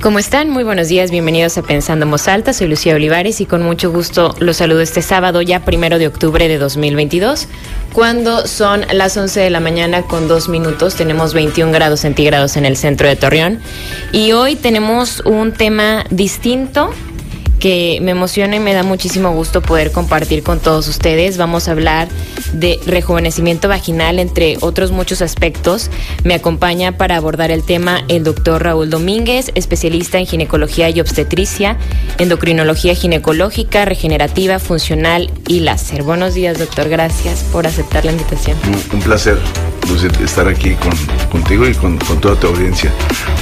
¿Cómo están? Muy buenos días, bienvenidos a Pensando en Voz Alta. Soy Lucía Olivares y con mucho gusto los saludo este sábado, ya primero de octubre de 2022, cuando son las 11 de la mañana con dos minutos. Tenemos 21 grados centígrados en el centro de Torreón y hoy tenemos un tema distinto que me emociona y me da muchísimo gusto poder compartir con todos ustedes. Vamos a hablar de rejuvenecimiento vaginal, entre otros muchos aspectos. Me acompaña para abordar el tema el doctor Raúl Domínguez, especialista en ginecología y obstetricia, endocrinología ginecológica, regenerativa, funcional y láser. Buenos días, doctor. Gracias por aceptar la invitación. Un, placer estar aquí contigo y con, toda tu audiencia.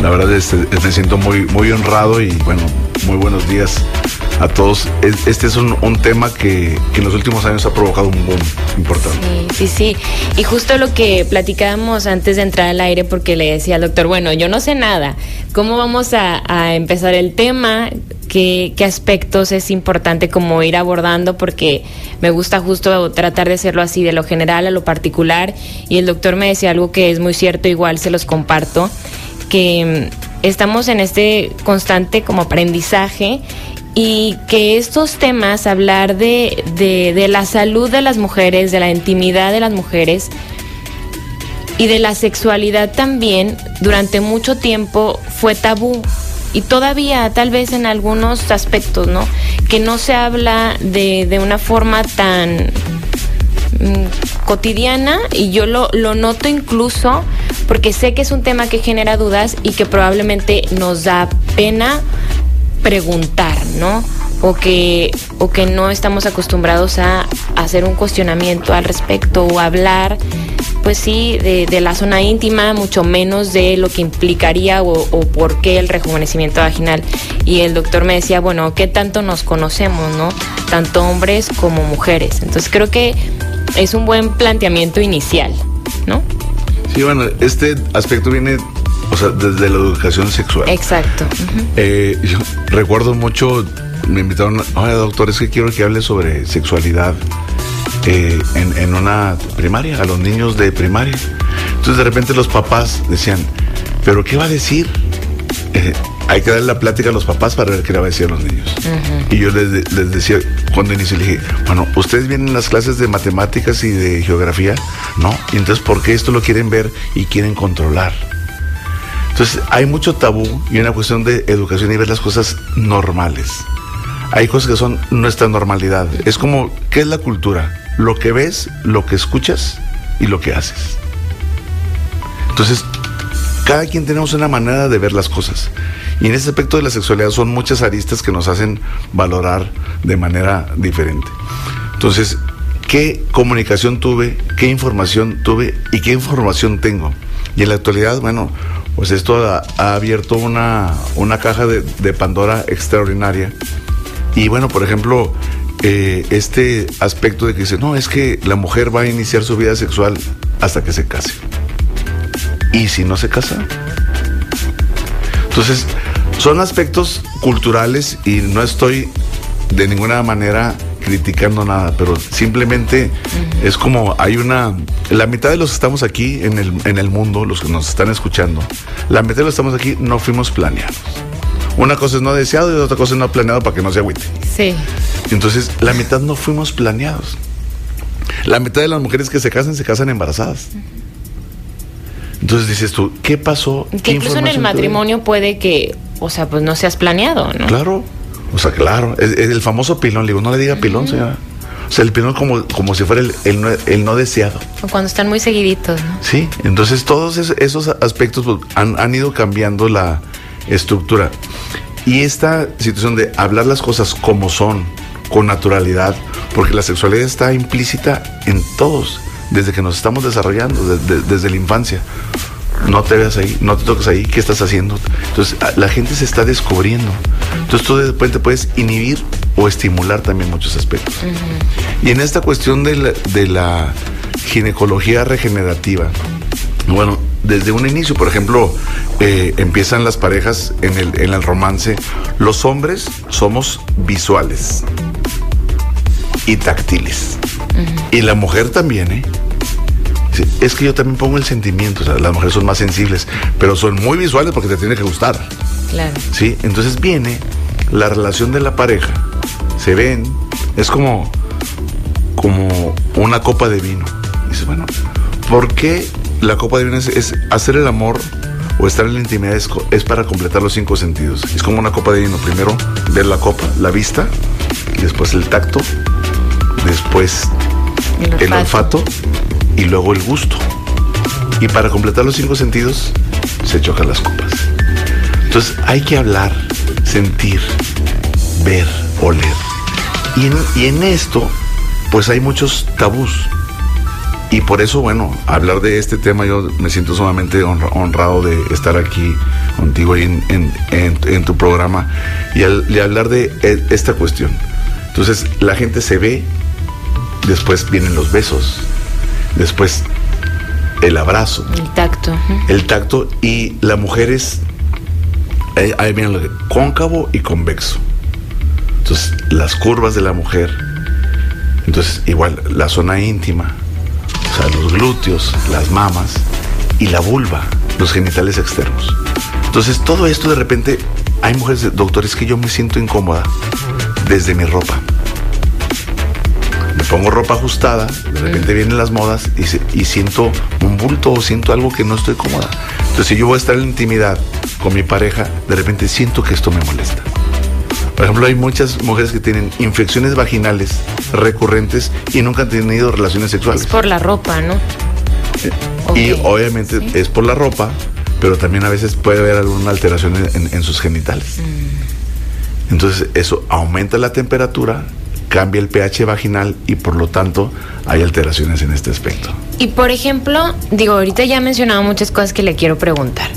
La verdad es, me siento muy, muy honrado y bueno, muy buenos días a todos. Este es un, tema que, en los últimos años ha provocado un boom importante. Sí, sí, sí. Y justo lo que platicábamos antes de entrar al aire, porque le decía al doctor, bueno, yo no sé nada. ¿Cómo vamos a, empezar el tema? ¿Qué, ¿Qué, aspectos es importante como ir abordando? Porque me gusta justo tratar de hacerlo así, de lo general a lo particular. Y el doctor me decía algo que es muy cierto, igual se los comparto, que estamos en este constante como aprendizaje y que estos temas, hablar de, de, la salud de las mujeres, de la intimidad de las mujeres y de la sexualidad también, durante mucho tiempo fue tabú y todavía tal vez en algunos aspectos, ¿no? Que no se habla de, de una forma tan mm, cotidiana y yo lo, lo noto incluso porque sé que es un tema que genera dudas y que probablemente nos da pena preguntar, ¿no? O que, o que no estamos acostumbrados a, hacer un cuestionamiento al respecto o hablar, pues sí, de, la zona íntima, mucho menos de lo que implicaría o, o, por qué el rejuvenecimiento vaginal. Y el doctor me decía, bueno, ¿qué tanto nos conocemos, no? Tanto hombres como mujeres. Entonces creo que es un buen planteamiento inicial, ¿no? Sí, bueno, este aspecto viene o sea, desde la educación sexual. Exacto. Eh, yo recuerdo mucho, me invitaron, oye doctor, es que quiero que hable sobre sexualidad eh, en, una primaria, a los niños de primaria. Entonces de repente los papás decían, ¿pero qué va a decir? Eh, hay que darle la plática a los papás para ver qué le va a decir a los niños. Y yo les, les, decía, cuando inicié, le dije, bueno, ustedes vienen las clases de matemáticas y de geografía, ¿no? Y entonces, ¿por qué esto lo quieren ver y quieren controlar? Entonces, hay mucho tabú y una cuestión de educación y ver las cosas normales. Hay cosas que son nuestra normalidad. Es como, ¿qué es la cultura? Lo que ves, lo que escuchas y lo que haces. Entonces, cada quien tenemos una manera de ver las cosas. Y en ese aspecto de la sexualidad son muchas aristas que nos hacen valorar de manera diferente. Entonces, ¿qué comunicación tuve? ¿Qué información tuve? ¿Y qué información tengo? Y en la actualidad, bueno, pues esto ha, abierto una, caja de, Pandora extraordinaria. Y bueno, por ejemplo, eh, este aspecto de que dice, no, es que la mujer va a iniciar su vida sexual hasta que se case. ¿Y si no se casa? Entonces, son aspectos culturales y no estoy de ninguna manera criticando nada, pero simplemente es como hay una, la mitad de los que estamos aquí en el, en el mundo, los que nos están escuchando, la mitad de los que estamos aquí no fuimos planeados. Una cosa es no deseado y otra cosa es no planeado para que no se agüite. Sí. Entonces, la mitad no fuimos planeados. La mitad de las mujeres que se casan se casan embarazadas. Entonces dices tú, ¿qué pasó? Que incluso en el matrimonio puede que, o sea, pues no seas planeado, ¿no? Claro. O sea, claro, es, el famoso pilón, le digo, no le diga pilón, señora. O sea, el pilón como, como si fuera el, no, deseado. O cuando están muy seguiditos, ¿no? Sí, entonces todos esos aspectos pues, han, han ido cambiando la estructura. Y esta situación de hablar las cosas como son, con naturalidad, porque la sexualidad está implícita en todos, desde que nos estamos desarrollando, desde la infancia no te veas ahí, no te toques ahí, ¿qué estás haciendo? Entonces, la gente se está descubriendo. Entonces, tú después te puedes inhibir o estimular también muchos aspectos. Y en esta cuestión de la, ginecología regenerativa, bueno, desde un inicio. Por ejemplo, eh, empiezan las parejas en el, en el romance. Los hombres somos visuales y táctiles. Y la mujer también, ¿eh? Es que yo también pongo el sentimiento, o sea, las mujeres son más sensibles, pero son muy visuales porque te tiene que gustar. Claro. ¿Sí? Entonces viene la relación de la pareja, se ven, es como, como una copa de vino. Dices, bueno, ¿por qué la copa de vino es, es hacer el amor o estar en la intimidad es, es para completar los cinco sentidos? Es como una copa de vino. Primero ver la copa, la vista, después el tacto, después El el olfato. y luego el gusto. Y para completar los cinco sentidos, se chocan las copas. Entonces hay que hablar, sentir, ver, oler. Y en, y en esto, pues hay muchos tabús. Y por eso, bueno, hablar de este tema, yo me siento sumamente honra- honrado de estar aquí contigo y en, en- en- en tu programa y, al- y hablar de eh, esta cuestión. Entonces, la gente se ve, después vienen los besos, después el abrazo, El tacto. el tacto y la mujer es, ahí, ahí viene lo de cóncavo y convexo. Entonces, las curvas de la mujer, entonces igual la zona íntima, o sea, los glúteos, las mamas y la vulva, los genitales externos. Entonces, todo esto de repente, hay mujeres, doctores, que yo me siento incómoda desde mi ropa. Me pongo ropa ajustada, de repente vienen las modas y, se- y siento un bulto o siento algo que no estoy cómoda. Entonces, si yo voy a estar en intimidad con mi pareja, de repente siento que esto me molesta. Por ejemplo, hay muchas mujeres que tienen infecciones vaginales recurrentes y nunca han tenido relaciones sexuales. Es por la ropa, ¿no? Y Ok, obviamente sí. es por la ropa, pero también a veces puede haber alguna alteración en, en- en sus genitales. Mm. Entonces eso aumenta la temperatura, cambia el pH vaginal y por lo tanto hay alteraciones en este aspecto. Y por ejemplo, digo, ahorita ya he mencionado muchas cosas que le quiero preguntar.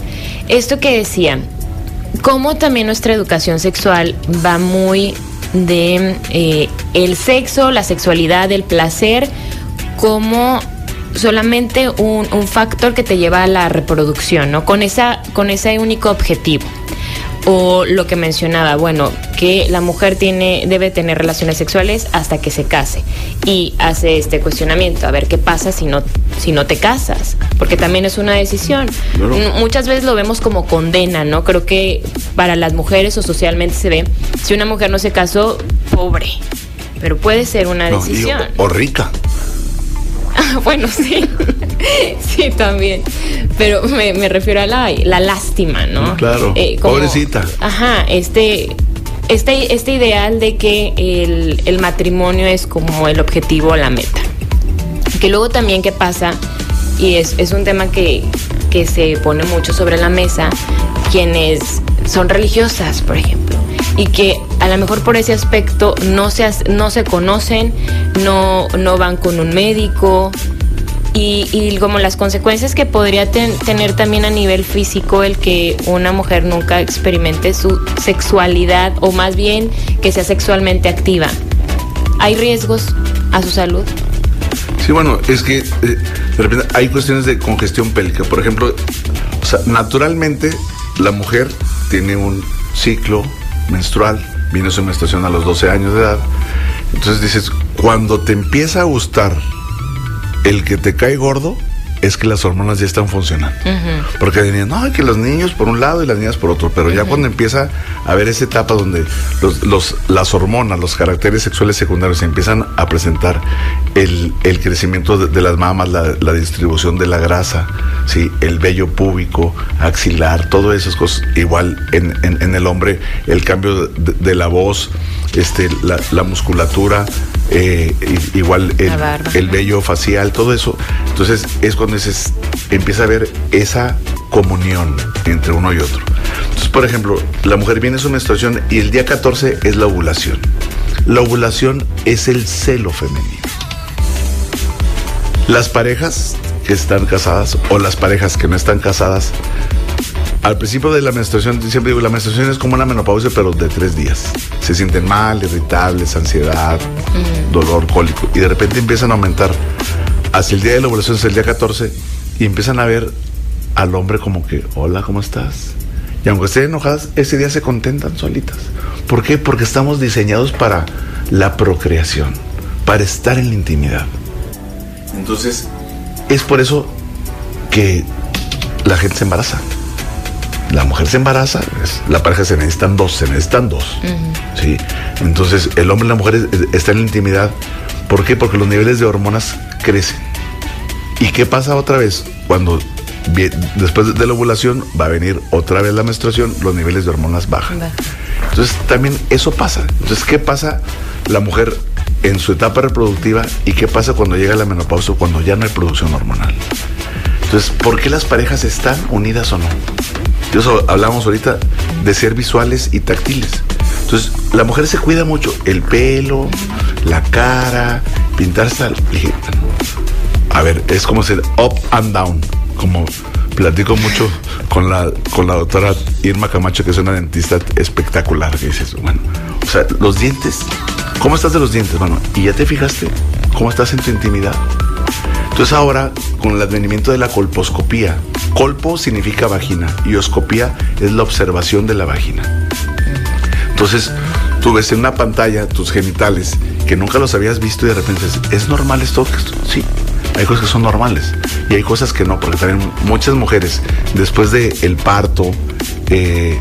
Esto que decía, cómo también nuestra educación sexual va muy de eh, el sexo, la sexualidad, el placer, como solamente un, un factor que te lleva a la reproducción, ¿no? Con, esa, con ese único objetivo. O lo que mencionaba, bueno, que la mujer tiene, debe tener relaciones sexuales hasta que se case. Y hace este cuestionamiento, a ver qué pasa si no, si no te casas, porque también es una decisión. Claro. Muchas veces lo vemos como condena, ¿no? Creo que para las mujeres o socialmente se ve, si una mujer no se casó, pobre. Pero puede ser una No, decisión. o rica. bueno, sí. sí, también. Pero me, me refiero a la, la lástima, ¿no? Claro. Pobrecita. Ajá, este, este, este ideal de que el, el matrimonio es como el objetivo o la meta. Que luego también, ¿qué pasa? Y es, es un tema que, que se pone mucho sobre la mesa, quienes son religiosas, por ejemplo, y que a lo mejor por ese aspecto no se, no se conocen, no, no van con un médico, y, y como las consecuencias que podría ten- tener también a nivel físico el que una mujer nunca experimente su sexualidad, o más bien que sea sexualmente activa. ¿Hay riesgos a su salud? Sí, bueno, es que eh, de repente hay cuestiones de congestión pélvica. Por ejemplo, naturalmente la mujer tiene un ciclo menstrual, viene su menstruación a los 12 años de edad. Entonces dices, cuando te empieza a gustar el que te cae gordo, es que las hormonas ya están funcionando. Porque venían, no, que los niños por un lado y las niñas por otro, pero ya cuando empieza a haber esa etapa donde los, los- las hormonas, los caracteres sexuales secundarios se empiezan a presentar el, el crecimiento de, de las mamas, la, la distribución de la grasa, ¿sí? el vello púbico, axilar, todas esas cosas, igual en, en- en el hombre, el cambio de, de la voz, este, la, la musculatura, eh, igual el, el vello facial, todo eso. Entonces es cuando empieza a haber esa comunión entre uno y otro. Entonces, por ejemplo, la mujer viene a su menstruación y el día 14 es la ovulación. La ovulación es el celo femenino. Las parejas que están casadas o las parejas que no están casadas, al principio de la menstruación, siempre digo, la menstruación es como una menopausia, pero de tres días. Se sienten mal, irritables, ansiedad, dolor, cólico. Y de repente empiezan a aumentar hacia el día de la ovulación, hacia el día 14, y empiezan a ver al hombre como que, hola, ¿cómo estás? Y aunque estén enojadas, ese día se contentan solitas. ¿Por qué? Porque estamos diseñados para la procreación, para estar en la intimidad. Entonces, es por eso que la gente se embaraza. La mujer se embaraza, la pareja se necesitan dos, se necesitan dos. ¿sí? Entonces, el hombre y la mujer están en la intimidad. ¿Por qué? Porque los niveles de hormonas crecen. ¿Y qué pasa otra vez? Cuando después de la ovulación va a venir otra vez la menstruación, los niveles de hormonas bajan. Entonces también eso pasa. Entonces, ¿qué pasa la mujer en su etapa reproductiva y qué pasa cuando llega la menopausia, cuando ya no hay producción hormonal? Entonces, ¿por qué las parejas están unidas o no? Eso hablamos ahorita de ser visuales y táctiles. Entonces, la mujer se cuida mucho el pelo, la cara, pintarse. A ver, es como ser up and down como platico mucho con la, con la doctora Irma Camacho, que es una dentista espectacular, que dices, bueno, o sea, los dientes, ¿cómo estás de los dientes, bueno? ¿Y ya te fijaste cómo estás en tu intimidad? Entonces ahora, con el advenimiento de la colposcopía, colpo significa vagina y oscopía es la observación de la vagina. Entonces, tú ves en una pantalla tus genitales que nunca los habías visto y de repente dices, ¿es normal esto? Sí, hay cosas que son normales y hay cosas que no, porque también muchas mujeres después del el parto, eh,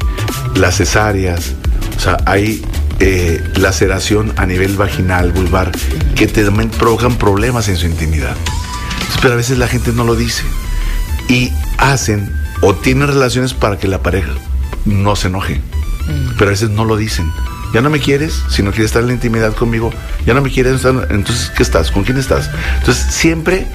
las cesáreas, o sea, hay eh, laceración a nivel vaginal, vulvar, que también provocan problemas en su intimidad. Pero a veces la gente no lo dice y hacen o tienen relaciones para que la pareja no se enoje, mm. pero a veces no lo dicen. Ya no me quieres, si no quieres estar en la intimidad conmigo, ya no me quieres, entonces ¿qué estás? ¿Con quién estás? Entonces siempre,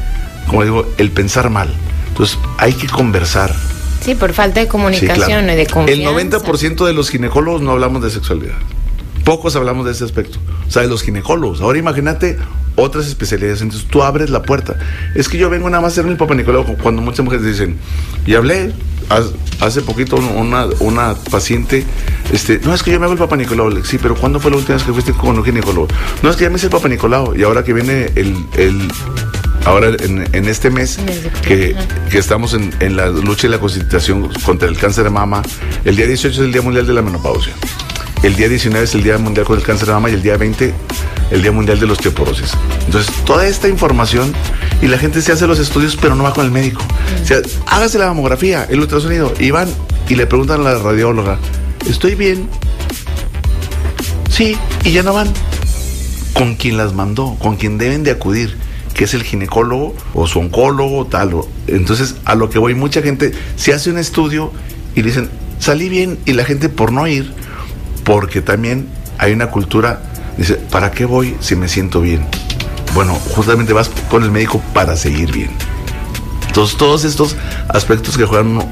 como digo, el pensar mal. Entonces hay que conversar. Sí, por falta de comunicación y de confianza. El 90% de los ginecólogos no hablamos de sexualidad. Pocos hablamos de ese aspecto. O sea, de los ginecólogos. Ahora imagínate otras especialidades. Entonces tú abres la puerta. Es que yo vengo nada más a hacerme el Papa Nicolau cuando muchas mujeres dicen, y hablé hace poquito una, una paciente, este, no es que yo me hago el Papa Nicolau. Sí, pero ¿cuándo fue la última vez que fuiste con un ginecólogo? No es que ya me hice el Papa Nicolau y ahora que viene el, el ahora en, este mes que, que estamos en, en, la lucha y la constitución contra el cáncer de mama, el día 18 es el Día Mundial de la Menopausia. El día 19 es el Día Mundial contra el Cáncer de Mama y el día 20 el Día Mundial de la Osteoporosis. Entonces, toda esta información y la gente se hace los estudios, pero no va con el médico. O sea, hágase la mamografía, el ultrasonido, y van y le preguntan a la radióloga, ¿estoy bien? Sí, y ya no van. Con quien las mandó, con quien deben de acudir, que es el ginecólogo o su oncólogo, tal. Entonces, a lo que voy, mucha gente se hace un estudio y dicen, salí bien, y la gente por no ir, porque también hay una cultura Dice, ¿para qué voy si me siento bien? Bueno, justamente vas con el médico para seguir bien. Entonces, todos estos aspectos que juegan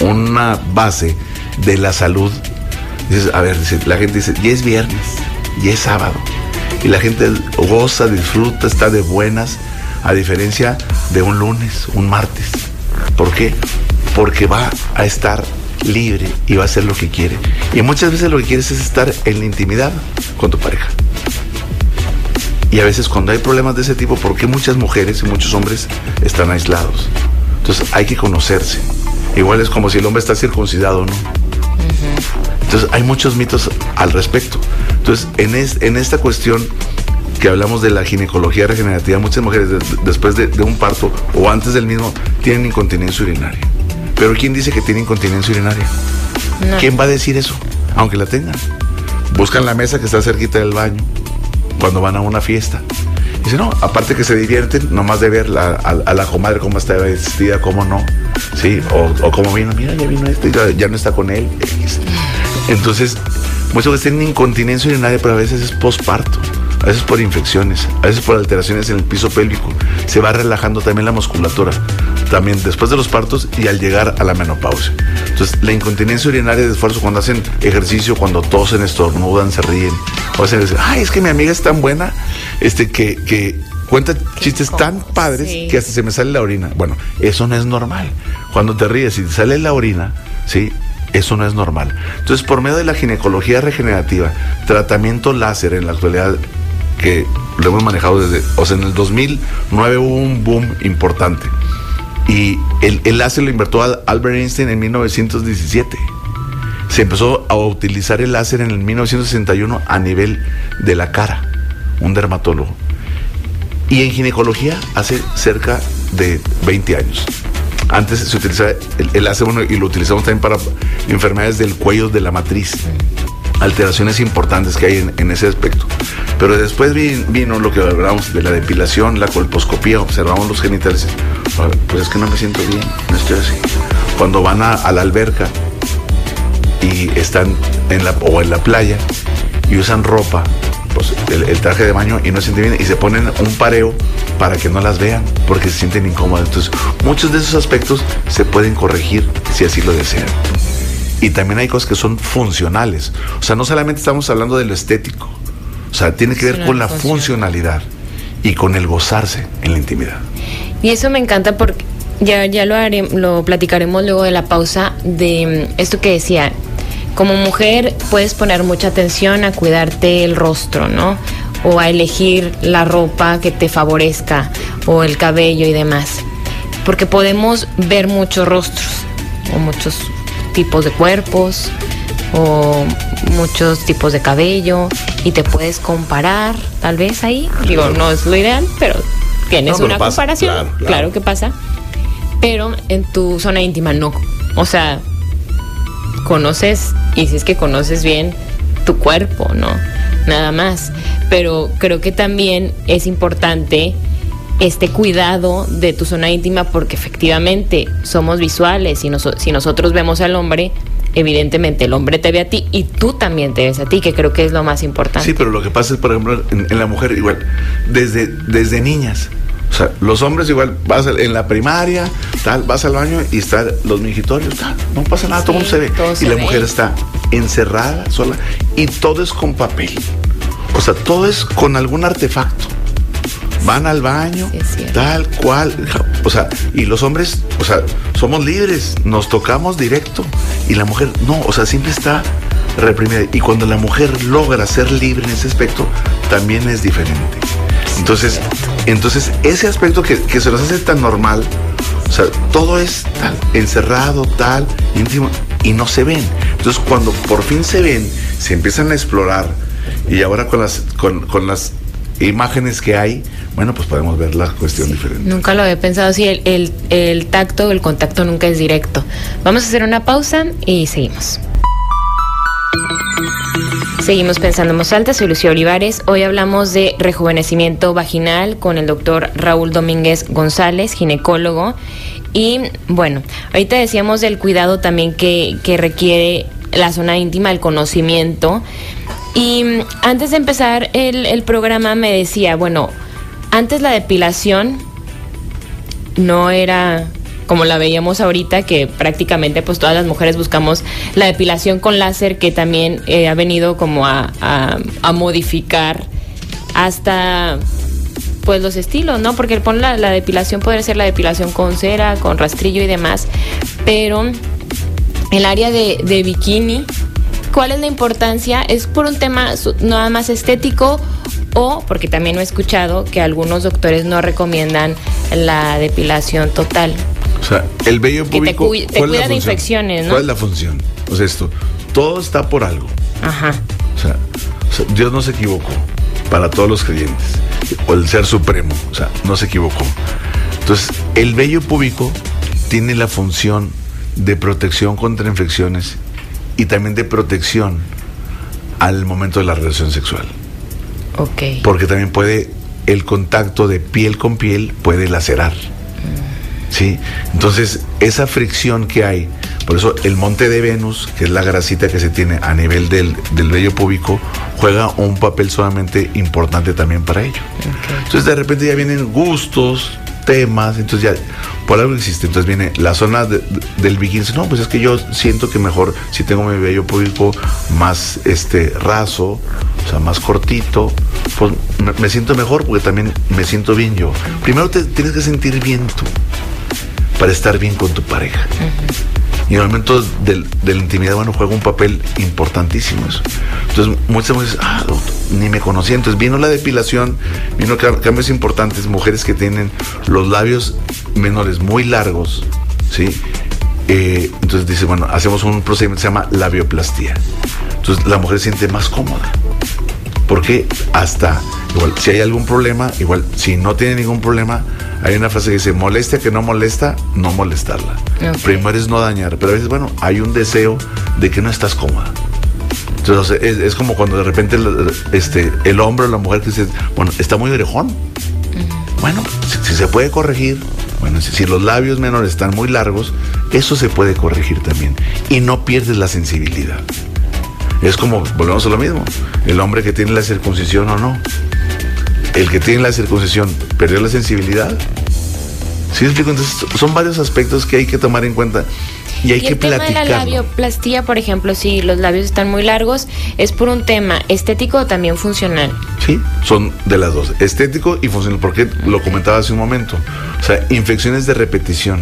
una base de la salud, dices, a ver, la gente dice, ya es viernes, ya es sábado. Y la gente goza, disfruta, está de buenas, a diferencia de un lunes, un martes. ¿Por qué? Porque va a estar libre y va a hacer lo que quiere. Y muchas veces lo que quieres es estar en la intimidad con tu pareja. Y a veces cuando hay problemas de ese tipo, ¿por qué muchas mujeres y muchos hombres están aislados? Entonces hay que conocerse. Igual es como si el hombre está circuncidado, ¿no? Entonces hay muchos mitos al respecto. Entonces en, en esta cuestión que hablamos de la ginecología regenerativa, muchas mujeres después de, de un parto o antes del mismo tienen incontinencia urinaria. Pero ¿quién dice que tiene incontinencia urinaria? ¿Quién va a decir eso? Aunque la tengan. Buscan la mesa que está cerquita del baño cuando van a una fiesta. Dice, no, aparte que se divierten, nomás de ver a, la comadre cómo está vestida, cómo no. Sí, o, cómo vino, mira, ya vino este, ya, ya no está con él. Entonces, muchas veces tienen incontinencia urinaria, pero a veces es posparto a veces por infecciones, a veces por alteraciones en el piso pélvico. Se va relajando también la musculatura, también después de los partos y al llegar a la menopausia. Entonces, la incontinencia urinaria de esfuerzo cuando hacen ejercicio, cuando tosen, estornudan, se ríen, o hacen, ay, es que mi amiga es tan buena, este, que, que cuenta chistes tan padres que hasta se me sale la orina. Bueno, eso no es normal. Cuando te ríes y te sale la orina, ¿sí? Eso no es normal. Entonces, por medio de la ginecología regenerativa, tratamiento láser en la actualidad que lo hemos manejado desde, o sea, en el 2009 hubo un boom importante. Y el, láser lo inventó Albert Einstein en 1917. Se empezó a utilizar el láser en el 1961 a nivel de la cara, un dermatólogo. Y en ginecología hace cerca de 20 años. Antes se utilizaba el, láser y lo utilizamos también para enfermedades del cuello de la matriz alteraciones importantes que hay en, ese aspecto. Pero después vino, lo que hablamos de la depilación, la colposcopía, observamos los genitales. Pues es que no me siento bien, no estoy así. Cuando van a, la alberca y están en la, o en la playa y usan ropa, pues el, traje de baño y no se sienten bien y se ponen un pareo para que no las vean porque se sienten incómodas. Entonces, muchos de esos aspectos se pueden corregir si así lo desean y también hay cosas que son funcionales. O sea, no solamente estamos hablando de lo estético, o sea, tiene que ver con la funcionalidad y con el gozarse en la intimidad. Y eso me encanta porque ya, ya lo, haré, lo platicaremos luego de la pausa de mm, esto que decía. Como mujer puedes poner mucha atención a cuidarte el rostro, ¿no? O a elegir la ropa que te favorezca o el cabello y demás. Porque podemos ver muchos rostros o muchos tipos de cuerpos o muchos tipos de cabello y te puedes comparar tal vez ahí. Digo, no es lo ideal, pero tienes una comparación. Claro, que pasa. Pero en tu zona íntima no. O sea, conoces, y si es que conoces bien tu cuerpo, ¿no? Nada más. Pero creo que también es importante este cuidado de tu zona íntima porque efectivamente somos visuales y si nosotros vemos al hombre, evidentemente el hombre te ve a ti y tú también te ves a ti, que creo que es lo más importante. Sí, pero lo que pasa es, por ejemplo, en, la mujer igual, desde, desde niñas. O sea, los hombres igual vas en la primaria, tal, vas al baño y están los mingitorios, tal, no pasa nada, todo mundo se ve. y la mujer está encerrada, sola, y todo es con papel. O sea, todo es con algún artefacto van al baño, tal cual. O sea, y los hombres, o sea, somos libres, nos tocamos directo. Y la mujer, no, o sea, siempre está reprimida. Y cuando la mujer logra ser libre en ese aspecto, también es diferente. Entonces, entonces ese aspecto que, que se nos hace tan normal, o sea, todo es tal, encerrado, tal, íntimo, y no se ven. Entonces, cuando por fin se ven, se empiezan a explorar, y ahora con las, con, con las imágenes que hay, bueno, pues podemos ver la cuestión diferente. Nunca lo había pensado así, el, el, el tacto, el contacto nunca es directo. Vamos a hacer una pausa y seguimos. Seguimos pensando en voz alta, soy Lucía Olivares. Hoy hablamos de rejuvenecimiento vaginal con el doctor Raúl Domínguez González, ginecólogo. Y bueno, ahorita decíamos del cuidado también que, que requiere la zona íntima, el conocimiento. Y antes de empezar el, el programa me decía, bueno, antes la depilación no era como la veíamos ahorita, que prácticamente pues todas las mujeres buscamos la depilación con láser, que también eh, ha venido como a, a, modificar hasta pues los estilos, ¿no? Porque pon la, la, depilación puede ser la depilación con cera, con rastrillo y demás, pero el área de, de bikini ¿Cuál es la importancia? ¿Es por un tema nada más estético o porque también he escuchado que algunos doctores no recomiendan la depilación total? O sea, el vello público te, cuida de infecciones, ¿no? ¿Cuál es la función? O sea, esto, todo está por algo. Ajá. O sea, Dios no se equivocó para todos los creyentes. O el ser supremo, o sea, no se equivocó. Entonces, el vello público tiene la función de protección contra infecciones y también de protección al momento de la relación sexual. Porque también puede, el contacto de piel con piel puede lacerar. ¿Sí? Entonces, esa fricción que hay, por eso el monte de Venus, que es la grasita que se tiene a nivel del, del vello púbico, juega un papel sumamente importante también para ello. Entonces, de repente ya vienen gustos, temas, entonces ya por algo existe. Entonces viene la zona del bikini, no, pues es que yo siento que mejor si tengo mi vello público más este raso, o sea, más cortito, pues me, siento mejor porque también me siento bien yo. Primero te tienes que sentir bien tú para estar bien con tu pareja. Y en el momento de la intimidad, bueno, juega un papel importantísimo eso. Entonces, muchas veces, ah, ni me conocía. Entonces vino la depilación, vino cambios importantes, mujeres que tienen los labios menores muy largos, ¿sí? Eh, entonces dice, bueno, hacemos un procedimiento que se llama labioplastía. Entonces la mujer se siente más cómoda. Porque hasta, igual, si hay algún problema, igual, si no tiene ningún problema, hay una frase que dice, molestia que no molesta, no molestarla. Primero es no dañar, pero a veces, bueno, hay un deseo de que no estás cómoda. Entonces, es, como cuando de repente el, este, el hombre o la mujer que dice, bueno, está muy orejón. Bueno, si, se puede corregir, bueno, si, los labios menores están muy largos, eso se puede corregir también. Y no pierdes la sensibilidad. Es como, volvemos a lo mismo, el hombre que tiene la circuncisión o no. El que tiene la circuncisión perdió la sensibilidad. ¿Sí explico? Entonces, son varios aspectos que hay que tomar en cuenta y hay que el tema de la labioplastía, por ejemplo, si los labios están muy largos, ¿es por un tema estético o también funcional? Sí, son de las dos, estético y funcional, porque lo comentaba hace un momento. O sea, infecciones de repetición,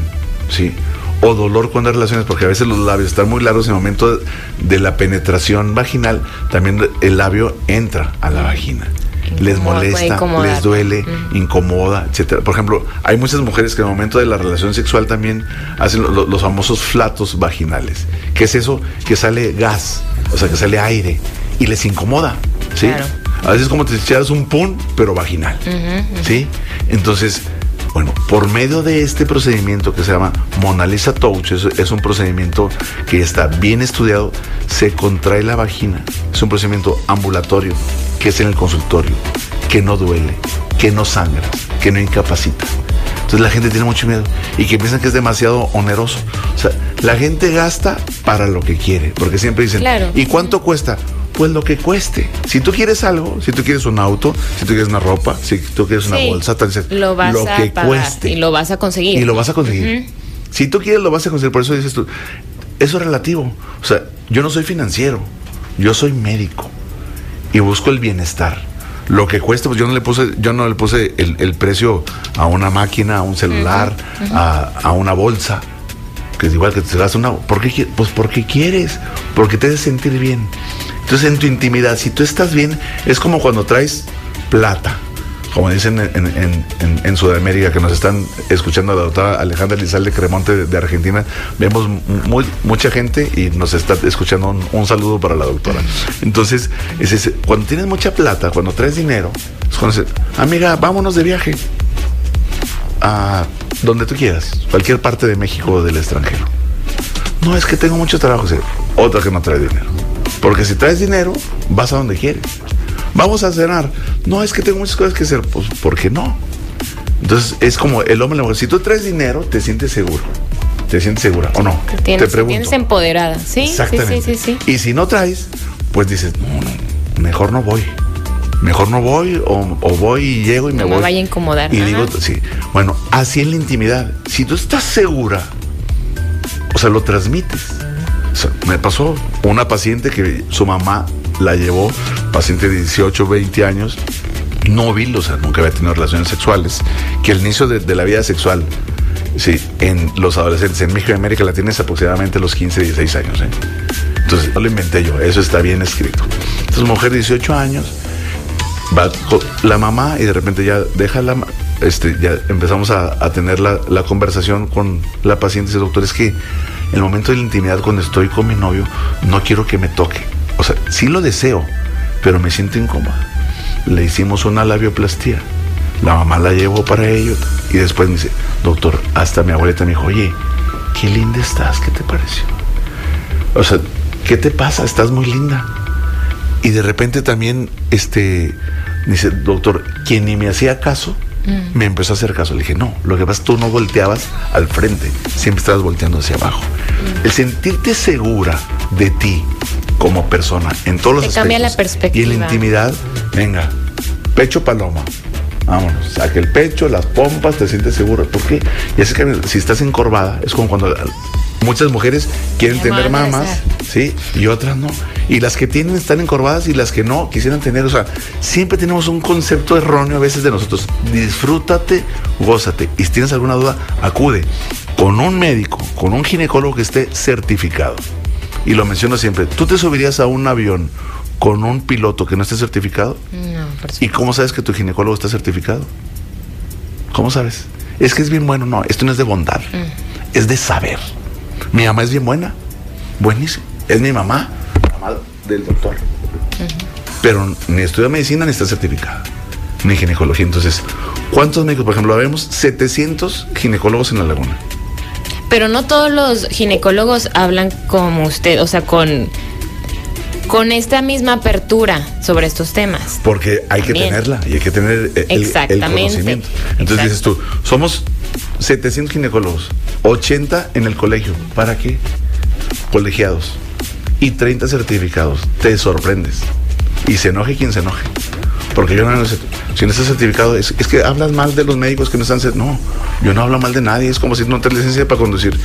¿sí? O dolor cuando hay relaciones, porque a veces los labios están muy largos en el momento de la penetración vaginal, también el labio entra a la vagina les molesta, les duele, incomoda, etcétera. Por ejemplo, hay muchas mujeres que en el momento de la relación sexual también hacen los famosos flatos vaginales. ¿Qué es eso? Que sale gas, o sea, que sale aire y les incomoda, ¿sí? A veces como te echaras un pun, pero vaginal, ¿sí? Entonces, bueno, por medio de este procedimiento que se llama Mona Lisa Touch, es, un procedimiento que está bien estudiado, se contrae la vagina. Es un procedimiento ambulatorio, que es en el consultorio, que no duele, que no sangra, que no incapacita. Entonces la gente tiene mucho miedo y que piensan que es demasiado oneroso. O sea, la gente gasta para lo que quiere, porque siempre dicen, ¿y cuánto cuesta? pues lo que cueste. Si tú quieres algo, si tú quieres un auto, si tú quieres una ropa, si tú quieres una bolsa, lo, vas lo que cueste. Y lo vas a conseguir. Y lo vas a conseguir. Si tú quieres, lo vas a conseguir. Por eso dices tú, eso es relativo. O sea, yo no soy financiero, yo soy médico y busco el bienestar. Lo que cueste, pues yo no le puse, yo no le puse el, precio a una máquina, a un celular, A, a, una bolsa. Que es igual que te das una. ¿Por qué? Pues porque quieres, porque te hace sentir bien. Entonces en tu intimidad, si tú estás bien, es como cuando traes plata. Como dicen en, Sudamérica, que nos están escuchando la doctora Alejandra Lizalde Cremonte de, Argentina, vemos mucha gente y nos está escuchando un, saludo para la doctora. Entonces, es cuando tienes mucha plata, cuando traes dinero, es cuando dices, amiga, vámonos de viaje a donde tú quieras, cualquier parte de México o del extranjero. No, es que tengo mucho trabajo, otra que no trae dinero. Porque si traes dinero, vas a donde quieres. Vamos a cenar. No, es que tengo muchas cosas que hacer. Pues, ¿por qué no? Entonces, es como el hombre la mujer. Si tú traes dinero, te sientes seguro. ¿Te sientes segura o no? te pregunto. Tienes empoderada, ¿sí? Exactamente. Sí, sí, sí, Y si no traes, pues dices, no, no, mejor no voy. Mejor no voy o, voy y llego y me voy. me vaya a incomodar. Y digo, sí. Bueno, así en la intimidad. Si tú estás segura, o sea, lo transmites me pasó una paciente que su mamá la llevó, paciente de 18, 20 años, nóvil, o sea, nunca había tenido relaciones sexuales, que el inicio de, la vida sexual, sí, en los adolescentes en México y América Latina es aproximadamente los 15, 16 años. ¿eh? Entonces, no lo inventé yo, eso está bien escrito. Entonces, mujer de 18 años, va la mamá y de repente ya deja la... Este, ya empezamos a, tener la, la, conversación con la paciente y dice, doctor, es que el momento de la intimidad cuando estoy con mi novio, no quiero que me toque. O sea, sí lo deseo, pero me siento incómoda. Le hicimos una labioplastía. La mamá la llevó para ello y después me dice, doctor, hasta mi abuelita me dijo, oye, qué linda estás, ¿qué te pareció? O sea, ¿qué te pasa? Estás muy linda. Y de repente también, este, dice, doctor, quien ni me hacía caso, Mm. Me empezó a hacer caso. Le dije, no, lo que pasa es que tú no volteabas al frente, siempre estabas volteando hacia abajo. Mm. El sentirte segura de ti como persona en todos los Te cambia la perspectiva. Y en la intimidad, venga, pecho paloma. Vámonos, saque el pecho, las pompas, te sientes segura. ¿Por qué? Y así que si estás encorvada, es como cuando muchas mujeres quieren tener mamas, ¿sí? Y otras no. Y las que tienen están encorvadas y las que no quisieran tener, o sea, siempre tenemos un concepto erróneo a veces de nosotros. Disfrútate, gózate. Y si tienes alguna duda, acude con un médico, con un ginecólogo que esté certificado. Y lo menciono siempre, tú te subirías a un avión con un piloto que no esté certificado? No, por ¿Y cómo sabes que tu ginecólogo está certificado? ¿Cómo sabes? Es que es bien bueno. No, esto no es de bondad. Es de saber. Mi mamá es bien buena. Buenísimo. Es mi mamá, mamá del doctor. Pero ni estudia medicina ni está certificada. Ni ginecología. Entonces, ¿cuántos médicos? Por ejemplo, vemos 700 ginecólogos en la laguna. Pero no todos los ginecólogos hablan como usted, o sea, con, con esta misma apertura sobre estos temas. Porque hay que tenerla y hay que tener el- conocimiento. Entonces dices tú, somos 700 ginecólogos, 80 en el colegio. ¿Para qué? Colegiados. Y 30 certificados. Te sorprendes. Y se enoje quien se enoje. Porque yo no sé, si no estás certificado, es, es que hablas mal de los médicos que no están No, yo no hablo mal de nadie. Es como si no tienes licencia para conducir.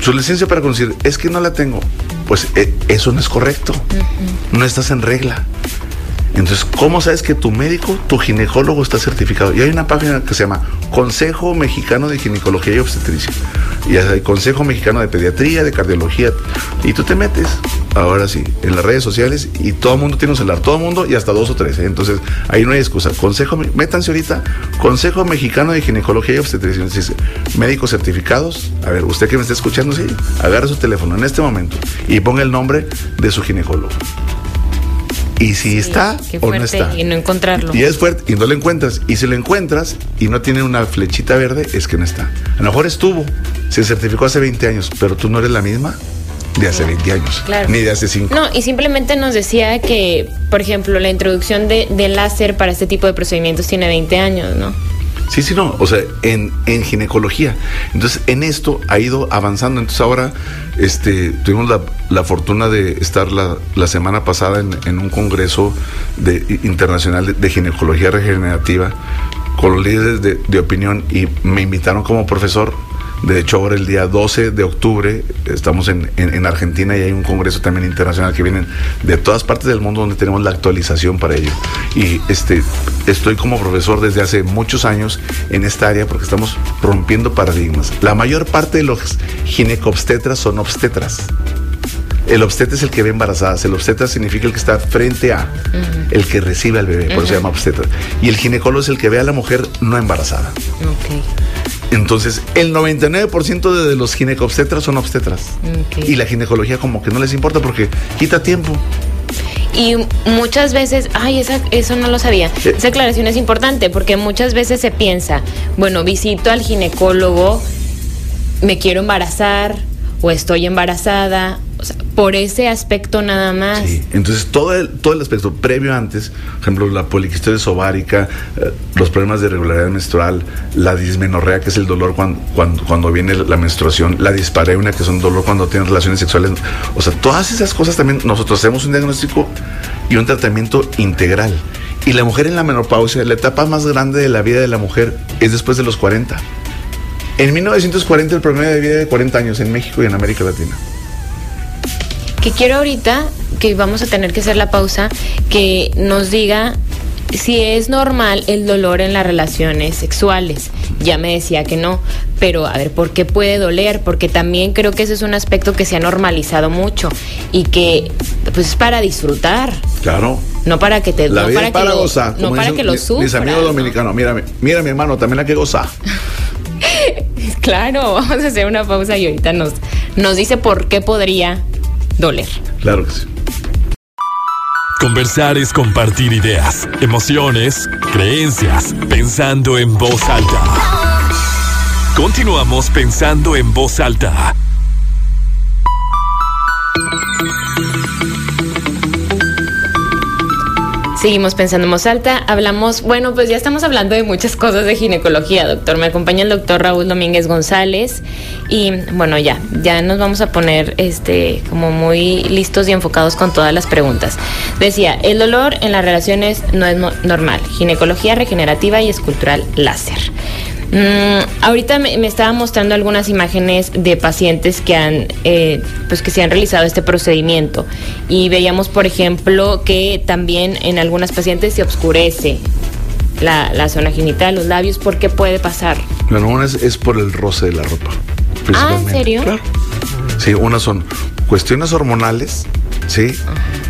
Su licencia para conducir es que no la tengo. Pues eh, eso no es correcto. No estás en regla. Entonces, ¿cómo sabes que tu médico, tu ginecólogo está certificado? Y hay una página que se llama Consejo Mexicano de Ginecología y Obstetricia. Y hay Consejo Mexicano de Pediatría, de Cardiología. Y tú te metes, ahora sí, en las redes sociales y todo el mundo tiene un celular. Todo el mundo y hasta dos o tres. ¿eh? Entonces, ahí no hay excusa. Consejo, métanse ahorita, Consejo Mexicano de Ginecología y Obstetricia. Entonces, médicos certificados. A ver, usted que me está escuchando, sí, agarre su teléfono en este momento y ponga el nombre de su ginecólogo. Y si está o no está. y no encontrarlo. Y es fuerte y no lo encuentras. Y si lo encuentras y no tiene una flechita verde, es que no está. A lo mejor estuvo, se certificó hace 20 años, pero tú no eres la misma de hace 20 años, Claro. ni de hace 5. No, y simplemente nos decía que, por ejemplo, la introducción de, de láser para este tipo de procedimientos tiene 20 años, ¿no? Sí, sí, no. O sea, en, en ginecología. Entonces, en esto ha ido avanzando. Entonces, ahora este, tuvimos la, la fortuna de estar la, la semana pasada en, en un congreso de, internacional de, ginecología regenerativa con los líderes de, de opinión y me invitaron como profesor. De hecho, ahora el día 12 de octubre estamos en, en- en Argentina y hay un congreso también internacional que vienen de todas partes del mundo donde tenemos la actualización para ello. Y este, estoy como profesor desde hace muchos años en esta área porque estamos rompiendo paradigmas. La mayor parte de los ginecobstetras son obstetras. El obstetra es el que ve embarazadas. El obstetra significa el que está frente a, el que recibe al bebé, por eso se llama obstetra. Y el ginecólogo es el que ve a la mujer no embarazada. Entonces, el 99% de, los ginecobstetras son obstetras. Y la ginecología como que no les importa porque quita tiempo. Y muchas veces, ay, esa, eso no lo sabía. Eh. Esa aclaración es importante porque muchas veces se piensa, bueno, visito al ginecólogo, me quiero embarazar o estoy embarazada, por ese aspecto nada más. Sí. Entonces, todo el, todo el aspecto previo antes, por ejemplo, la poliquistosis ovárica, eh, los problemas de irregularidad menstrual, la dismenorrea, que es el dolor cuando, cuando, cuando viene la menstruación, la dispareunia, que es un dolor cuando tienen relaciones sexuales. O sea, todas esas cosas también nosotros hacemos un diagnóstico y un tratamiento integral. Y la mujer en la menopausia, la etapa más grande de la vida de la mujer es después de los 40. En 1940 el promedio de vida de 40 años en México y en América Latina. Que quiero ahorita, que vamos a tener que hacer la pausa, que nos diga si es normal el dolor en las relaciones sexuales. Ya me decía que no, pero a ver, ¿por qué puede doler? Porque también creo que ese es un aspecto que se ha normalizado mucho y que pues es para disfrutar, Claro. no para que te La no vida para es para que lo, gozar. no como para dicen que lo sufras. Mis amigos ¿no? dominicanos, mírame, mira mi hermano, también la que goza. Claro, vamos a hacer una pausa y ahorita nos nos dice por qué podría doler. Claro que sí. Conversar es compartir ideas, emociones, creencias, pensando en voz alta. Continuamos pensando en voz alta. Seguimos pensando en voz hablamos, bueno, pues ya estamos hablando de muchas cosas de ginecología, doctor. Me acompaña el doctor Raúl Domínguez González y bueno, ya, ya nos vamos a poner este como muy listos y enfocados con todas las preguntas. Decía, el dolor en las relaciones no es no- normal. Ginecología regenerativa y escultural láser. Mm, ahorita me, me estaba mostrando algunas imágenes de pacientes que han, eh, pues que se han realizado este procedimiento y veíamos, por ejemplo, que también en algunas pacientes se oscurece la, la zona genital, los labios, ¿por qué puede pasar? Bueno, una es, es por el roce de la ropa. Ah, ¿en serio? Claro. Sí, unas son cuestiones hormonales, ¿sí?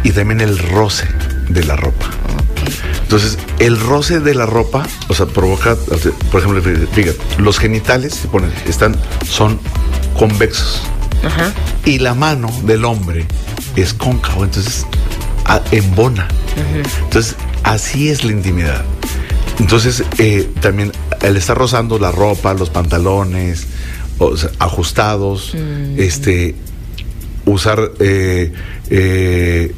Y también el roce de la ropa. Entonces, el roce de la ropa, o sea, provoca, por ejemplo, fíjate, los genitales se ponen, están, son convexos. Ajá. Y la mano del hombre es cóncavo, entonces a- embona. Entonces, así es la intimidad. Entonces, eh, también el estar rozando la ropa, los pantalones, o sea, ajustados, este, usar eh, eh,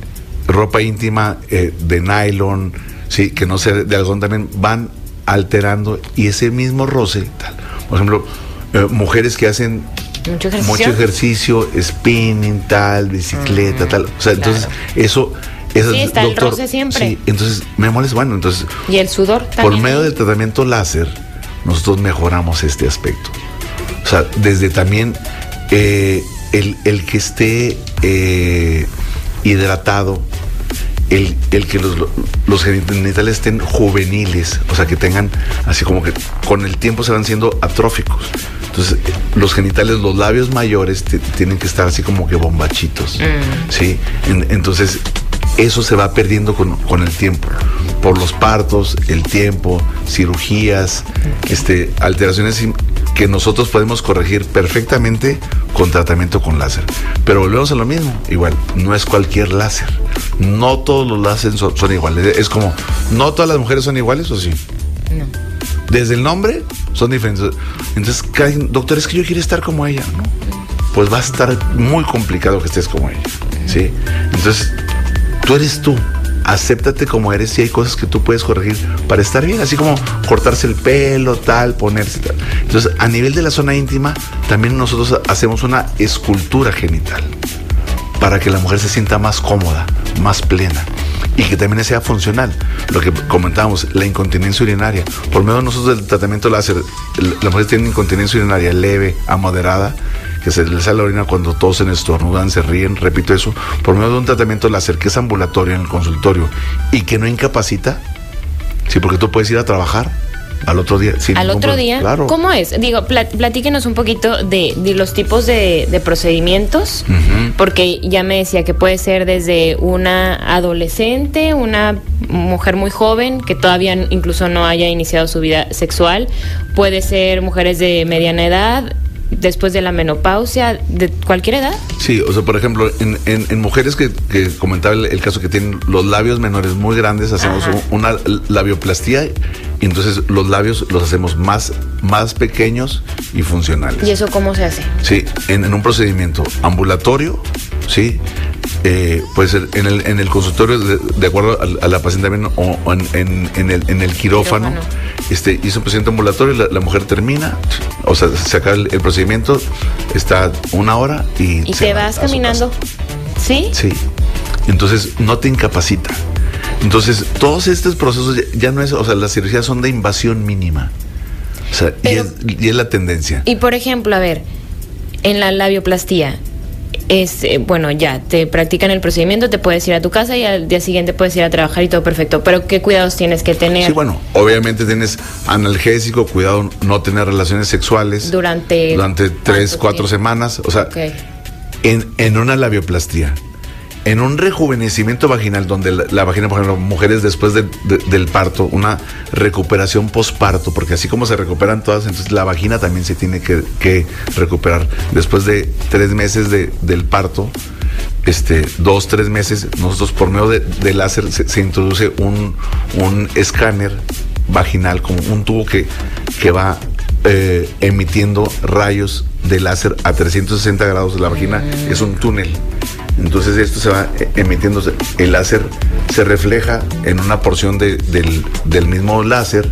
ropa íntima eh, de nylon, sí, que no sea de algodón también van alterando y ese mismo roce, tal. Por ejemplo, eh, mujeres que hacen Mucho ejercicio. mucho ejercicio, spinning, tal, bicicleta, Mm, tal. O sea, entonces eso, eso Sí, está el roce siempre. Sí, entonces me molesta. Bueno, entonces Y el sudor también. por medio del tratamiento láser, nosotros mejoramos este aspecto. O sea, desde también eh, el, el que esté eh, hidratado, el, el que los, los genitales estén juveniles, o sea, que tengan así como que con el tiempo se van siendo atróficos. Entonces, los genitales, los labios mayores te- tienen que estar así como que bombachitos. ¿Sí? En- entonces, eso se va perdiendo con, con el tiempo. Por los partos, el tiempo, cirugías, este, alteraciones que nosotros podemos corregir perfectamente con tratamiento con láser. Pero volvemos a lo mismo, igual, no es cualquier láser. No todos los láseres son, son iguales. Es como, ¿no todas las mujeres son iguales o sí? No. Desde el nombre son diferentes. Entonces, doctor, es que yo quiero estar como ella, ¿no? Pues va a estar muy complicado que estés como ella, ¿sí? Entonces, tú eres tú. Acéptate como eres y hay cosas que tú puedes corregir para estar bien, así como cortarse el pelo, tal, ponerse tal. Entonces, a nivel de la zona íntima, también nosotros hacemos una escultura genital para que la mujer se sienta más cómoda, más plena y que también sea funcional. Lo que comentábamos, la incontinencia urinaria. Por medio de nosotros del tratamiento láser, la mujer tiene incontinencia urinaria leve a moderada, que se le sale la orina cuando tosen, estornudan, se ríen, repito eso, por medio de un tratamiento láser que es ambulatorio en el consultorio y que no incapacita, sí, porque tú puedes ir a trabajar al otro día. sin Al otro día, Claro. ¿cómo es? Digo, pla- platíquenos un poquito de, de los tipos de, de procedimientos, porque ya me decía que puede ser desde una adolescente, una mujer muy joven que todavía incluso no haya iniciado su vida sexual, puede ser mujeres de mediana edad, después de la menopausia, de cualquier edad. Sí, o sea, por ejemplo, en, en- en mujeres que, que comentaba el, el caso que tienen los labios menores muy grandes, hacemos Ajá. una labioplastía y entonces los labios los hacemos más, más pequeños y funcionales. ¿Y eso cómo se hace? Sí, en, en un procedimiento ambulatorio, sí, eh, puede ser en el, en el consultorio, de, de acuerdo a, a la paciente también, o, o en, en- en el, en el quirófano, Quirófano. Este, hizo un procedimiento ambulatorio, la, la mujer termina, o sea, se acaba el, el procedimiento, está una hora y... Y se te va vas caminando. ¿Sí? Sí, entonces no te incapacita. Entonces, todos estos procesos ya, ya no es, o sea, las cirugías son de invasión mínima. O sea, y, Pero- es, y es la tendencia. Y por ejemplo, a ver, en la labioplastía, es, eh, bueno, ya, te practican el procedimiento, te puedes ir a tu casa y al día siguiente puedes ir a trabajar y todo perfecto. Pero ¿qué cuidados tienes que tener Sí, bueno, obviamente tienes analgésico, cuidado no tener relaciones sexuales durante... durante tres, cuatro tiempo? semanas. O sea, en, en una labioplastía, en un rejuvenecimiento vaginal, donde la, vagina, por ejemplo, mujeres después de- de- del parto, una recuperación posparto, porque así como se recuperan todas, entonces la vagina también se tiene que, recuperar. Después de tres meses de- del parto, este, dos, tres meses, nosotros por medio de, láser se, introduce un, un escáner vaginal, como un tubo que, que va eh, emitiendo rayos de láser a 360 grados de la vagina, es un túnel. Entonces esto se va emitiendo, el láser se refleja en una porción de- del, del mismo láser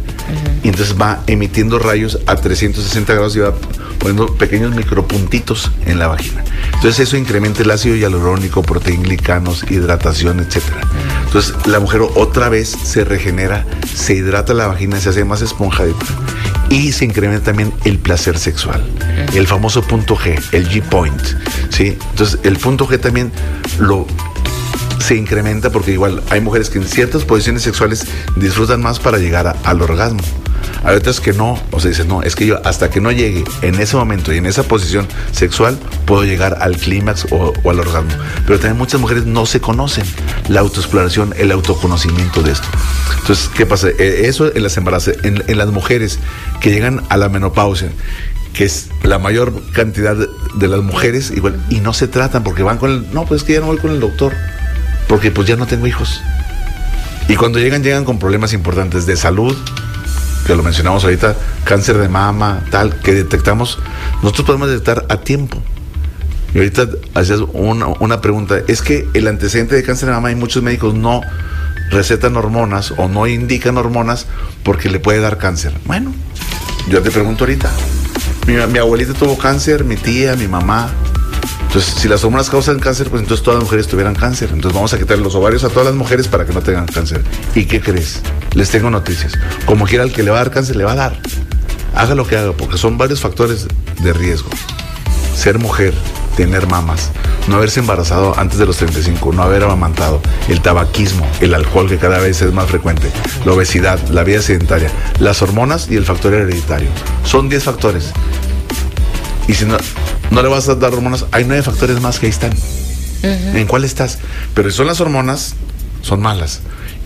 y entonces va emitiendo rayos a 360 grados y va poniendo pequeños micropuntitos en la vagina. Entonces eso incrementa el ácido hialurónico, proteínglicanos, hidratación, etcétera. Entonces la mujer otra vez se regenera, se hidrata la vagina, se hace más esponjadita y se incrementa también el placer sexual. El famoso punto G, el G-point. ¿sí? Entonces el punto G también lo se incrementa porque igual hay mujeres que en ciertas posiciones sexuales disfrutan más para llegar a- al orgasmo. Hay otras que no, o sea, dices, no, es que yo hasta que no llegue en ese momento y en esa posición sexual, puedo llegar al clímax o, al orgasmo. Pero también muchas mujeres no se conocen la autoexploración, el autoconocimiento de esto. Entonces, ¿qué pasa? E, eso en las embarazas, en, en las mujeres que llegan a la menopausia, que es la mayor cantidad de las mujeres, igual, y no se tratan porque van con el, no, pues es que ya no voy con el doctor, porque pues ya no tengo hijos. Y cuando llegan, llegan con problemas importantes de salud, que lo mencionamos ahorita, cáncer de mama, tal, que detectamos, nosotros podemos detectar a tiempo. Y ahorita hacías una, una pregunta, es que el antecedente de cáncer de mama, hay muchos médicos no recetan hormonas o no indican hormonas porque le puede dar cáncer. Bueno, yo te pregunto ahorita, mi, mi abuelita tuvo cáncer, mi tía, mi mamá, entonces, si las hormonas causan cáncer, pues entonces todas las mujeres tuvieran cáncer. Entonces vamos a quitar los ovarios a todas las mujeres para que no tengan cáncer. ¿Y qué crees? Les tengo noticias. Como quiera el que le va a dar cáncer, le va a dar. Haga lo que haga, porque son varios factores de riesgo. Ser mujer, tener mamas, no haberse embarazado antes de los 35, no haber amamantado, el tabaquismo, el alcohol que cada vez es más frecuente, la obesidad, la vida sedentaria, las hormonas y el factor hereditario. Son 10 factores. Y si no, no le vas a dar hormonas, hay nueve factores más que ahí están. ¿En cuál estás? Pero si son las hormonas, son malas.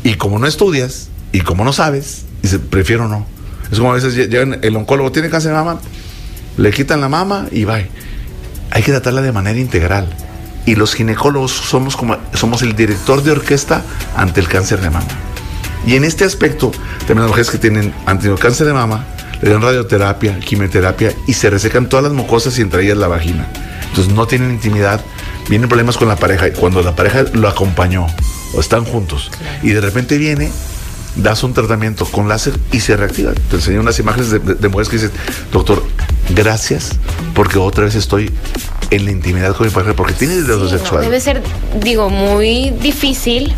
Y como no estudias, y como no sabes, dice, prefiero no. Es como a veces llegan, el oncólogo tiene cáncer de mama, le quitan la mama y va. Hay que tratarla de manera integral. Y los ginecólogos somos como somos el director de orquesta ante el cáncer de mama. Y en este aspecto, también las mujeres que tienen cáncer de mama, le dan radioterapia, quimioterapia y se resecan todas las mucosas y entre ellas la vagina. Entonces no tienen intimidad, vienen problemas con la pareja. Y cuando la pareja lo acompañó o están juntos y de repente viene, das un tratamiento con láser y se reactiva. Te enseñé unas imágenes de, mujeres que dicen, doctor, gracias porque otra vez estoy en la intimidad con mi pareja porque tiene sí, sexual. debe ser, digo, muy difícil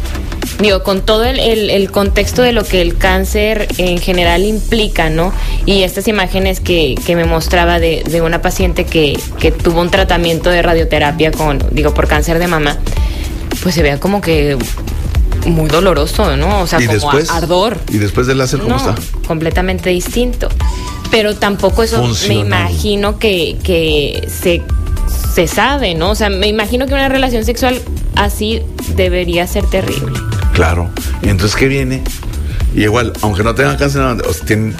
digo, con todo el, contexto de lo que el cáncer en general implica, ¿no? Y estas imágenes que, me mostraba de, una paciente que, tuvo un tratamiento de radioterapia con, digo, por cáncer de mama, pues se vea como que muy doloroso, ¿no? O sea, como ardor. ¿Y después del láser cómo está? Completamente distinto. Pero tampoco eso me imagino que, que se, se sabe, ¿no? O sea, me imagino que una relación sexual así debería ser terrible. Claro. Entonces, ¿qué viene? Y igual, aunque no tenga cáncer,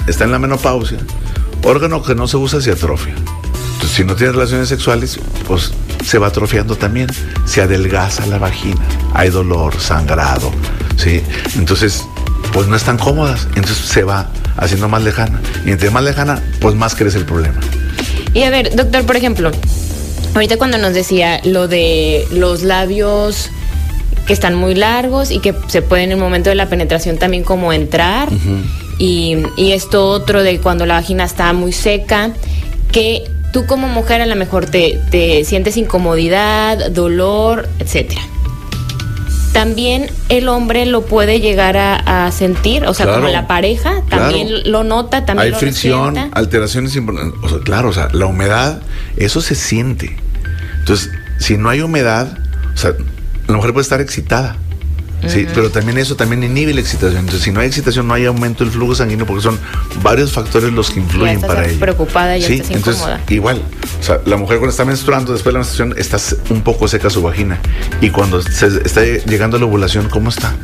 está en la menopausia, órgano que no se usa se atrofia. Entonces, si no tiene relaciones sexuales, pues se va atrofiando también. Se adelgaza la vagina. Hay dolor, sangrado. ¿sí? Entonces, pues no están cómodas. Entonces se va haciendo más lejana. Y entre más lejana, pues más crece el problema. Y a ver, doctor, por ejemplo, ahorita cuando nos decía lo de los labios que están muy largos y que se pueden en el momento de la penetración también como entrar. y, esto otro de cuando la vagina está muy seca, que tú como mujer a lo mejor te, sientes incomodidad, dolor, etcétera. También el hombre lo puede llegar a, sentir, o sea, como la pareja también lo nota, también Hay fricción, alteraciones importantes. O sea, claro, o sea, la humedad, eso se siente. Entonces, si no hay humedad, o sea, la mujer puede estar excitada. Sí, pero también eso también inhibe la excitación. Entonces, si no hay excitación, no hay aumento del flujo sanguíneo porque son varios factores los que influyen para ello. preocupada y sí, entonces, igual, o sea, la mujer cuando está menstruando después de la menstruación está un poco seca su vagina y cuando se está llegando a la ovulación, ¿cómo está?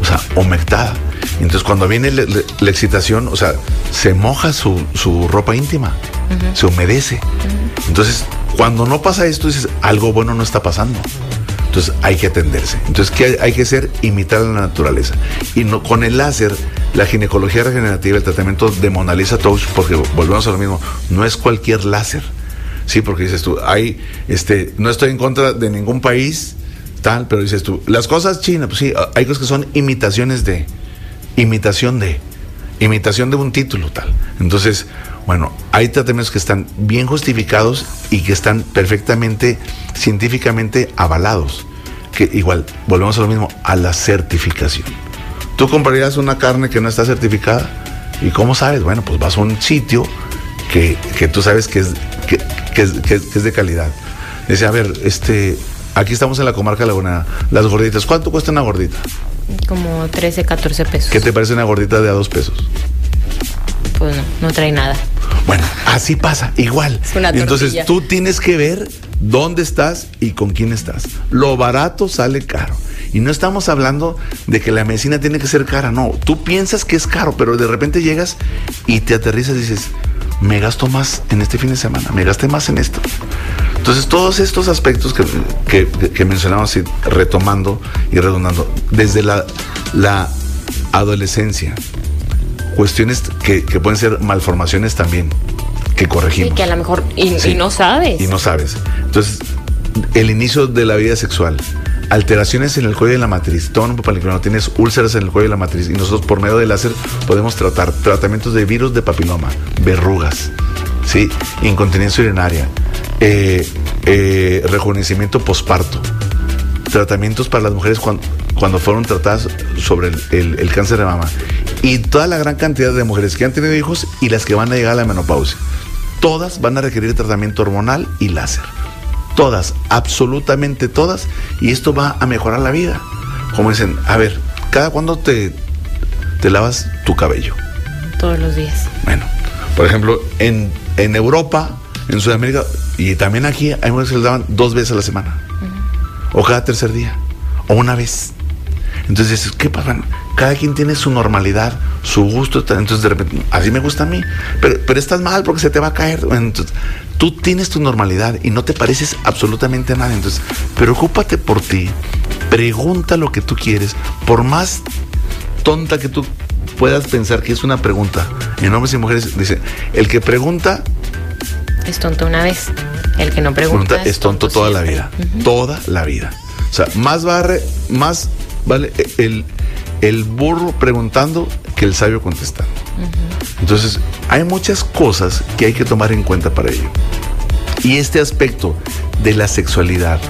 O sea, humectada. Entonces, cuando viene la, excitación, o sea, se moja su, su ropa íntima, se humedece. Entonces, cuando no pasa esto, dices, algo bueno no está pasando. Entonces hay que atenderse. Entonces, ¿qué hay, que hacer? Imitar la naturaleza. Y no, con el láser, la ginecología regenerativa, el tratamiento de Mona Lisa Touch, porque volvemos a lo mismo, no es cualquier láser. Sí, porque dices tú, hay, este, no estoy en contra de ningún país, tal, pero dices tú, las cosas chinas, pues sí, hay cosas que son imitaciones de, imitación de, imitación de un título, tal. Entonces, bueno, hay tratamientos que están bien justificados y que están perfectamente científicamente avalados. Que igual, volvemos a lo mismo, a la certificación. Tú comprarías una carne que no está certificada. ¿Y cómo sabes? Bueno, pues vas a un sitio que, tú sabes que es, que, es, de calidad. Dice, a ver, este, aquí estamos en la comarca Laguna, las gorditas. ¿Cuánto cuesta una gordita? Como 13, 14 pesos. ¿Qué te parece una gordita de a dos pesos? Pues no, no trae nada. Bueno, así pasa, igual. Es una Entonces tú tienes que ver dónde estás y con quién estás. Lo barato sale caro. Y no estamos hablando de que la medicina tiene que ser cara, no. Tú piensas que es caro, pero de repente llegas y te aterrizas y dices, me gasto más en este fin de semana, me gasté más en esto. Entonces todos estos aspectos que, que, que mencionamos y retomando y redundando, desde la, la adolescencia, cuestiones que, que pueden ser malformaciones también, que corregimos. que a lo mejor, y, Sí. y no sabes. Y no sabes. Entonces, el inicio de la vida sexual. Alteraciones en el cuello de la matriz. Todo un papaliculano. Tienes úlceras en el cuello de la matriz. Y nosotros, por medio del láser, podemos tratar tratamientos de virus de papiloma, verrugas, ¿sí? incontinencia urinaria, eh, eh, rejuvenecimiento posparto, tratamientos para las mujeres cuando, cuando fueron tratadas sobre el, el- el cáncer de mama. Y toda la gran cantidad de mujeres que han tenido hijos y las que van a llegar a la menopausia. Todas van a requerir tratamiento hormonal y láser. Todas, absolutamente todas. Y esto va a mejorar la vida. Como dicen, a ver, ¿cada cuándo te, te lavas tu cabello? Todos los días. Bueno, por ejemplo, en, en Europa, en Sudamérica y también aquí, hay mujeres que les daban dos veces a la semana. O cada tercer día. O una vez. Entonces ¿qué pasa? Cada quien tiene su normalidad, su gusto. Entonces de repente, así me gusta a mí. Pero, pero estás mal porque se te va a caer. Entonces, tú tienes tu normalidad y no te pareces absolutamente a nada. Entonces, preocúpate por ti. Pregunta lo que tú quieres. Por más tonta que tú puedas pensar que es una pregunta. En hombres y mujeres dice, el que pregunta, Es tonto una vez. El que no pregunta, pregunta es tonto toda la vida. Toda la vida. O sea, más barre, más vale el, el burro preguntando que el sabio contestando. Entonces, hay muchas cosas que hay que tomar en cuenta para ello. Y este aspecto de la sexualidad,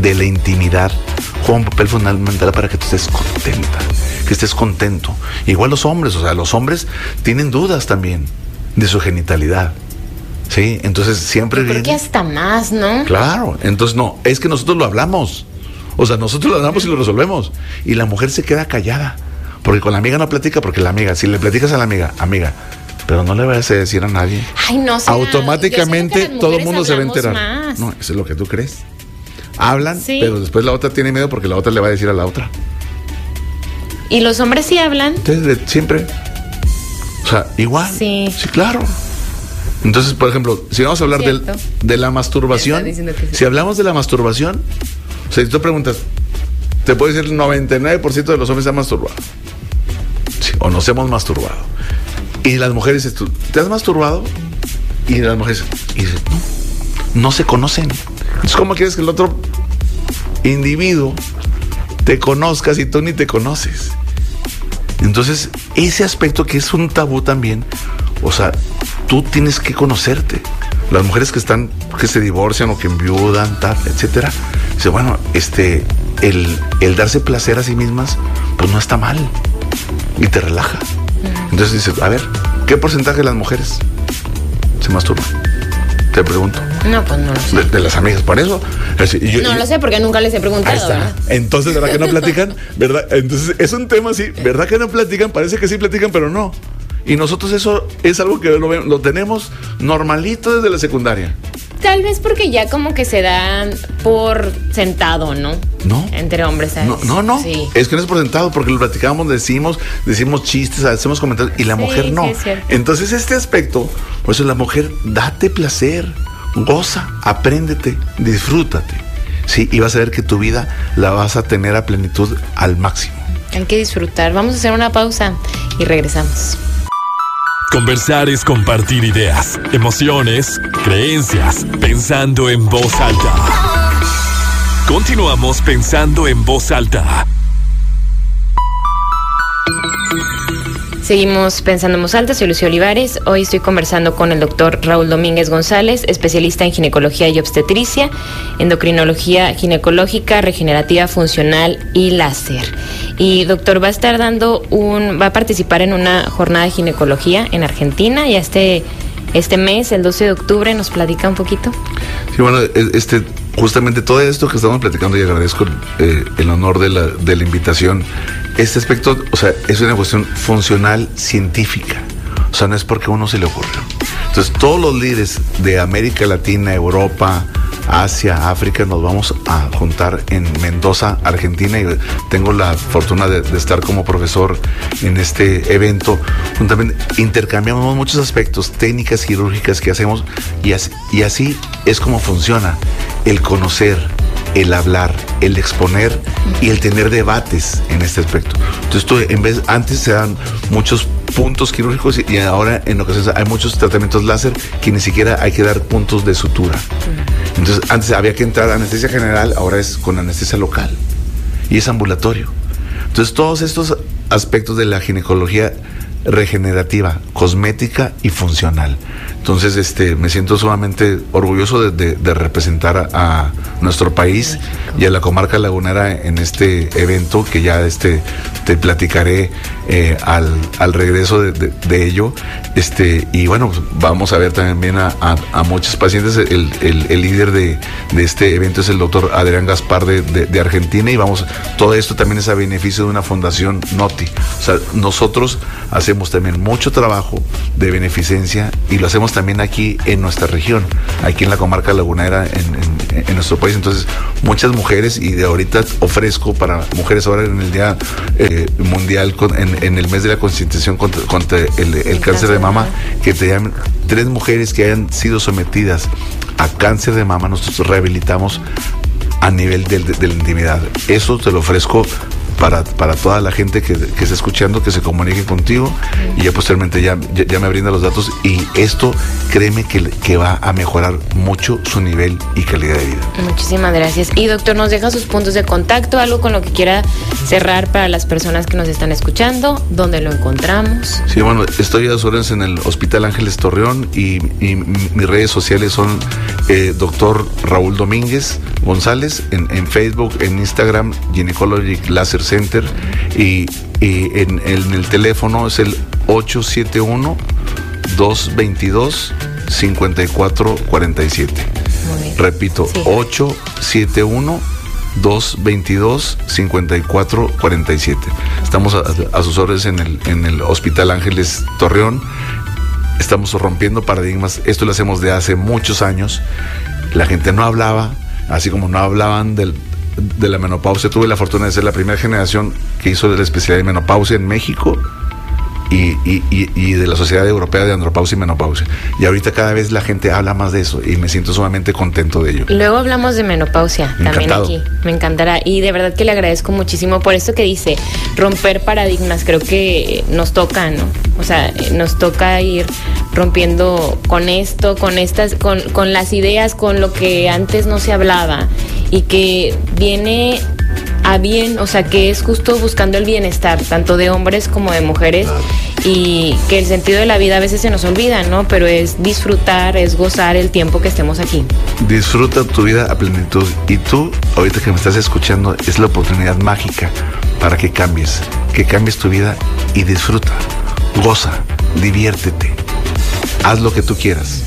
de la intimidad, juega un papel fundamental para que tú estés contenta, que estés contento. Igual los hombres, o sea, los hombres tienen dudas también de su genitalidad. Sí, entonces siempre Yo creo que viene- hasta más, ¿no? Claro, entonces no, es que nosotros lo hablamos. O sea, nosotros lo hablamos y lo resolvemos. Y la mujer se queda callada. Porque con la amiga no platica, porque la amiga, si le platicas a la amiga, amiga, pero no le vayas a decir a nadie. Ay, no. Automáticamente todo el mundo se va a enterar. Más. No, eso es lo que tú crees. Hablan, Sí. pero después la otra tiene miedo porque la otra le va a decir a la otra. Y los hombres sí hablan. Entonces, de- siempre. O sea, igual. Sí. Sí, claro. Entonces, por ejemplo, si vamos a hablar del- de la masturbación, sí. si hablamos de la masturbación, o sea, si tú preguntas, te puedo decir el 99% de los hombres se han masturbado. Sí, o nos hemos masturbado. Y las mujeres dicen, ¿tú ¿te has masturbado? Y las mujeres dicen, no, no se conocen. Entonces, ¿cómo quieres que el otro individuo te conozca si tú ni te conoces? Entonces, ese aspecto que es un tabú también, o sea, tú tienes que conocerte. Las mujeres que están, que se divorcian o que enviudan, tal, etcétera, dice, bueno, este, el, el darse placer a sí mismas, pues no está mal. Y te relaja. Entonces dices, a ver, ¿qué porcentaje de las mujeres se masturban? Te pregunto. No, pues no lo sé. De, de las amigas, por eso. Yo- No yo- lo sé porque nunca les he preguntado. Ahí está. Entonces, ¿verdad que no platican? ¿Verdad? Entonces, es un tema así, ¿verdad que no platican? Parece que sí platican, pero no. Y nosotros eso es algo que lo, tenemos normalito desde la secundaria. Tal vez porque ya como que se dan por sentado, ¿no? No. Entre hombres, ¿sabes? No, no, no. Sí. Es que no es por sentado, porque lo platicamos, decimos, decimos chistes, hacemos comentarios, y la Sí, mujer no. sí, es cierto. Entonces, este aspecto, por eso la mujer, date placer, goza, apréndete, disfrútate. Sí, y vas a ver que tu vida la vas a tener a plenitud al máximo. Hay que disfrutar. Vamos a hacer una pausa y regresamos. Conversar es compartir ideas, emociones, creencias, pensando en voz alta. Continuamos pensando en voz alta. Seguimos pensando en voz alta, soy Lucio Olivares. Hoy estoy conversando con el doctor Raúl Domínguez González, especialista en ginecología y obstetricia, endocrinología ginecológica, regenerativa funcional y láser. Y doctor, va a estar dando un, va a participar en una jornada de ginecología en Argentina y este, este mes, el 12 de octubre, nos platica un poquito. Sí, bueno, e- este, justamente todo esto que estamos platicando y agradezco eh, el honor de la, de la invitación. Este aspecto, o sea, es una cuestión funcional científica. O sea, no es porque a uno se le ocurrió. Entonces, todos los líderes de América Latina, Europa, Asia, África, nos vamos a juntar en Mendoza, Argentina, y tengo la fortuna de, estar como profesor en este evento. Juntamente intercambiamos muchos aspectos, técnicas quirúrgicas que hacemos, y así, y así es como funciona el conocer, el hablar, el exponer y el tener debates en este aspecto. Entonces, tú, en vez, antes se dan muchos puntos quirúrgicos y ahora en ocasiones hay muchos tratamientos láser que ni siquiera hay que dar puntos de sutura. Entonces, antes había que entrar a anestesia general, ahora es con anestesia local y es ambulatorio. Entonces, todos estos aspectos de la ginecología regenerativa, cosmética y funcional. Entonces, este, me siento sumamente orgulloso de, representar a, nuestro país y a la comarca lagunera en este evento que ya este, te platicaré eh, al, al, regreso de, ello. Este, y bueno, pues, vamos a ver también a, a, muchos pacientes. El, el, líder de, este evento es el doctor Adrián Gaspar de, Argentina y vamos, todo esto también es a beneficio de una fundación NOTI. O sea, nosotros también mucho trabajo de beneficencia y lo hacemos también aquí en nuestra región, aquí en la comarca lagunera, en, en, nuestro país. Entonces, muchas mujeres y de ahorita ofrezco para mujeres ahora en el Día eh, Mundial, en, en, el mes de la concientización contra, contra el, cáncer de mama, que te llamen tres mujeres que hayan sido sometidas a cáncer de mama, nosotros rehabilitamos a nivel de, de, la intimidad. Eso te lo ofrezco para, para toda la gente que, que está escuchando, que se comunique contigo y ya posteriormente ya, ya, me brinda los datos y esto créeme que, que va a mejorar mucho su nivel y calidad de vida. Muchísimas gracias. Y doctor, nos deja sus puntos de contacto, algo con lo que quiera cerrar para las personas que nos están escuchando, ¿dónde lo encontramos? Sí, bueno, estoy a sus en el Hospital Ángeles Torreón y, mis redes sociales son eh, doctor Raúl Domínguez González en, en Facebook, en Instagram, Gynecology Laser Center y, en, el teléfono es el 871 222 5447. Repito, 871 222 5447. Estamos a, sus órdenes en el, en el Hospital Ángeles Torreón. Estamos rompiendo paradigmas. Esto lo hacemos de hace muchos años. La gente no hablaba, así como no hablaban del, de la menopausia. Tuve la fortuna de ser la primera generación que hizo la especialidad de menopausia en México y, y, de la Sociedad Europea de Andropausia y Menopausia. Y ahorita cada vez la gente habla más de eso y me siento sumamente contento de ello. Luego hablamos de menopausia también aquí. Me encantará. Y de verdad que le agradezco muchísimo por esto que dice, romper paradigmas. Creo que nos toca, ¿no? O sea, nos toca ir rompiendo con esto, con estas, con, con las ideas, con lo que antes no se hablaba y que viene a bien, o sea, que es justo buscando el bienestar, tanto de hombres como de mujeres, y que el sentido de la vida a veces se nos olvida, ¿no? Pero es disfrutar, es gozar el tiempo que estemos aquí. Disfruta tu vida a plenitud, y tú, ahorita que me estás escuchando, es la oportunidad mágica para que cambies, que cambies tu vida y disfruta, goza, diviértete, haz lo que tú quieras.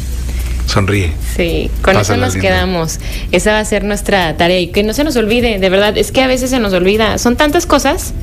Sonríe. Sí, con eso nos quedamos. Esa va a ser nuestra tarea y que no se nos olvide, de verdad, es que a veces se nos olvida. Son tantas cosas.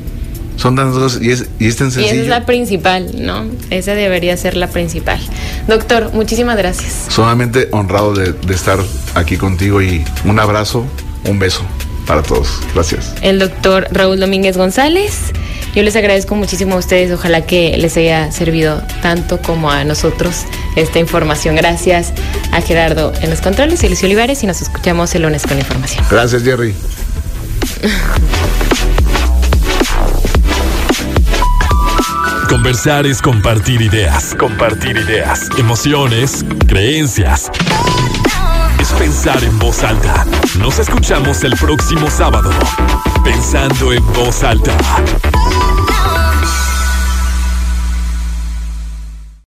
Son tantas cosas y es, y es tan sencillo. Y esa es la principal, ¿no? Esa debería ser la principal. Doctor, muchísimas gracias. Solamente honrado de, de estar aquí contigo y un abrazo, un beso para todos. Gracias. El doctor Raúl Domínguez González. Yo les agradezco muchísimo a ustedes, ojalá que les haya servido tanto como a nosotros esta información. Gracias a Gerardo en los controles y Lucio Olivares y nos escuchamos el lunes con la información. Gracias, Jerry. Conversar es compartir ideas, compartir ideas, emociones, creencias. Es pensar en voz alta. Nos escuchamos el próximo sábado. Pensando en voz alta.